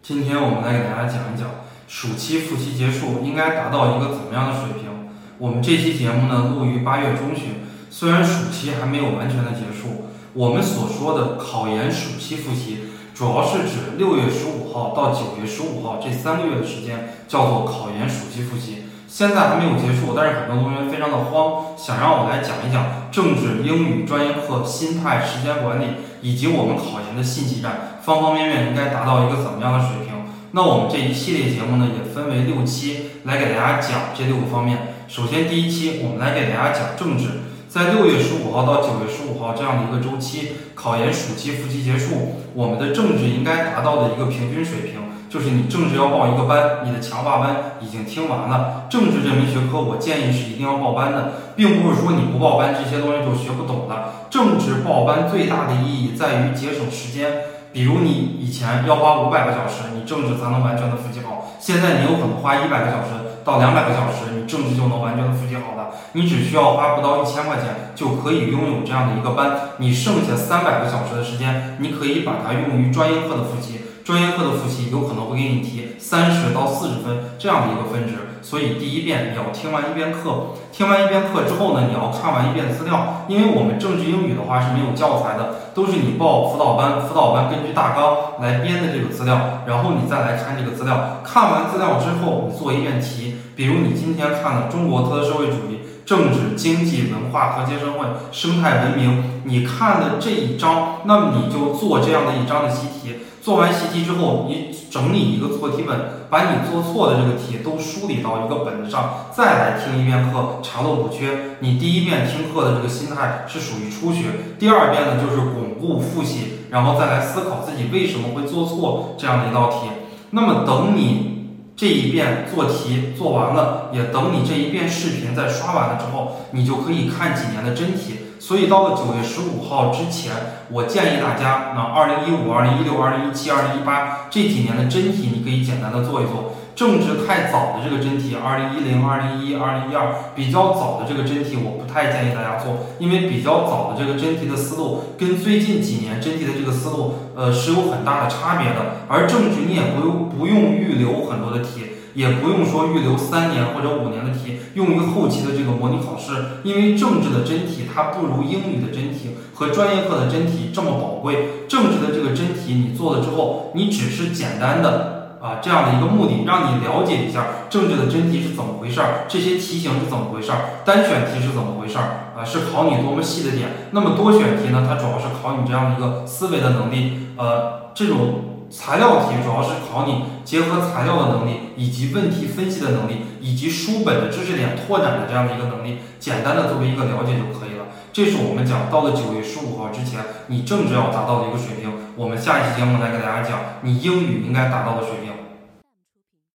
今天我们来给大家讲一讲，暑期复习结束应该达到一个怎么样的水平。我们这期节目呢录于八月中旬，虽然暑期还没有完全的结束，我们所说的考研暑期复习，主要是指六月十五号到九月十五号这三个月的时间叫做考研暑期复习。现在还没有结束，但是很多同学非常的慌，想让我来讲一讲政治、英语专业课心态、时间管理以及我们考研的信息战方方面面应该达到一个怎么样的水平。那我们这一系列节目呢，也分为六期来给大家讲这六个方面。首先第一期，我们来给大家讲政治，在六月十五号到九月十五号这样的一个周期，考研暑期复习结束，我们的政治应该达到的一个平均水平。就是你政治要报一个班，你的强化班已经听完了。政治这门学科，我建议是一定要报班的，并不是说你不报班，这些东西就学不懂了。政治报班最大的意义在于节省时间。比如你以前要花五百个小时，你政治才能完全的复习好。现在你有可能花一百个小时到两百个小时，你政治就能完全的复习好了。你只需要花不到一千块钱，就可以拥有这样的一个班。你剩下三百个小时的时间，你可以把它用于专业课的复习。专业课的复习有可能会给你提三十到四十分这样的一个分值，所以第一遍你要听完一遍课，听完一遍课之后呢，你要看完一遍资料，因为我们政治英语的话是没有教材的，都是你报辅导班，辅导班根据大纲来编的这个资料，然后你再来看这个资料，看完资料之后你做一遍题，比如你今天看了中国特色社会主义、政治、经济、文化、和谐社会、生态文明，你看了这一章，那么你就做这样的一章的习题。做完习题之后，你整理一个错题本，把你做错的这个题都梳理到一个本子上，再来听一遍课，查漏补缺。你第一遍听课的这个心态是属于初学，第二遍呢就是巩固复习，然后再来思考自己为什么会做错这样的一道题。那么等你这一遍做题做完了，也等你这一遍视频再刷完了之后，你就可以看几年的真题。所以到了九月十五号之前，我建议大家，那二零一五、二零一六、二零一七、二零一八这几年的真题，你可以简单的做一做。政治太早的这个真题，二零一零、二零一一、二零一二比较早的这个真题，我不太建议大家做，因为比较早的这个真题的思路跟最近几年真题的这个思路，呃，是有很大的差别的。而政治你也不用不用预留很多的题。也不用说预留三年或者五年的题用于后期的这个模拟考试，因为政治的真题它不如英语的真题和专业课的真题这么宝贵。政治的这个真题你做了之后，你只是简单的啊这样的一个目的，让你了解一下政治的真题是怎么回事儿，这些题型是怎么回事儿，单选题是怎么回事儿啊，是考你多么细的点。那么多选题呢，它主要是考你这样的一个思维的能力，呃，这种。材料题主要是考你结合材料的能力，以及问题分析的能力，以及书本的知识点拓展的这样的一个能力，简单的作为一个了解就可以了。这是我们讲到了九月十五号之前，你政治要达到的一个水平。我们下一期节目来给大家讲你英语应该达到的水平。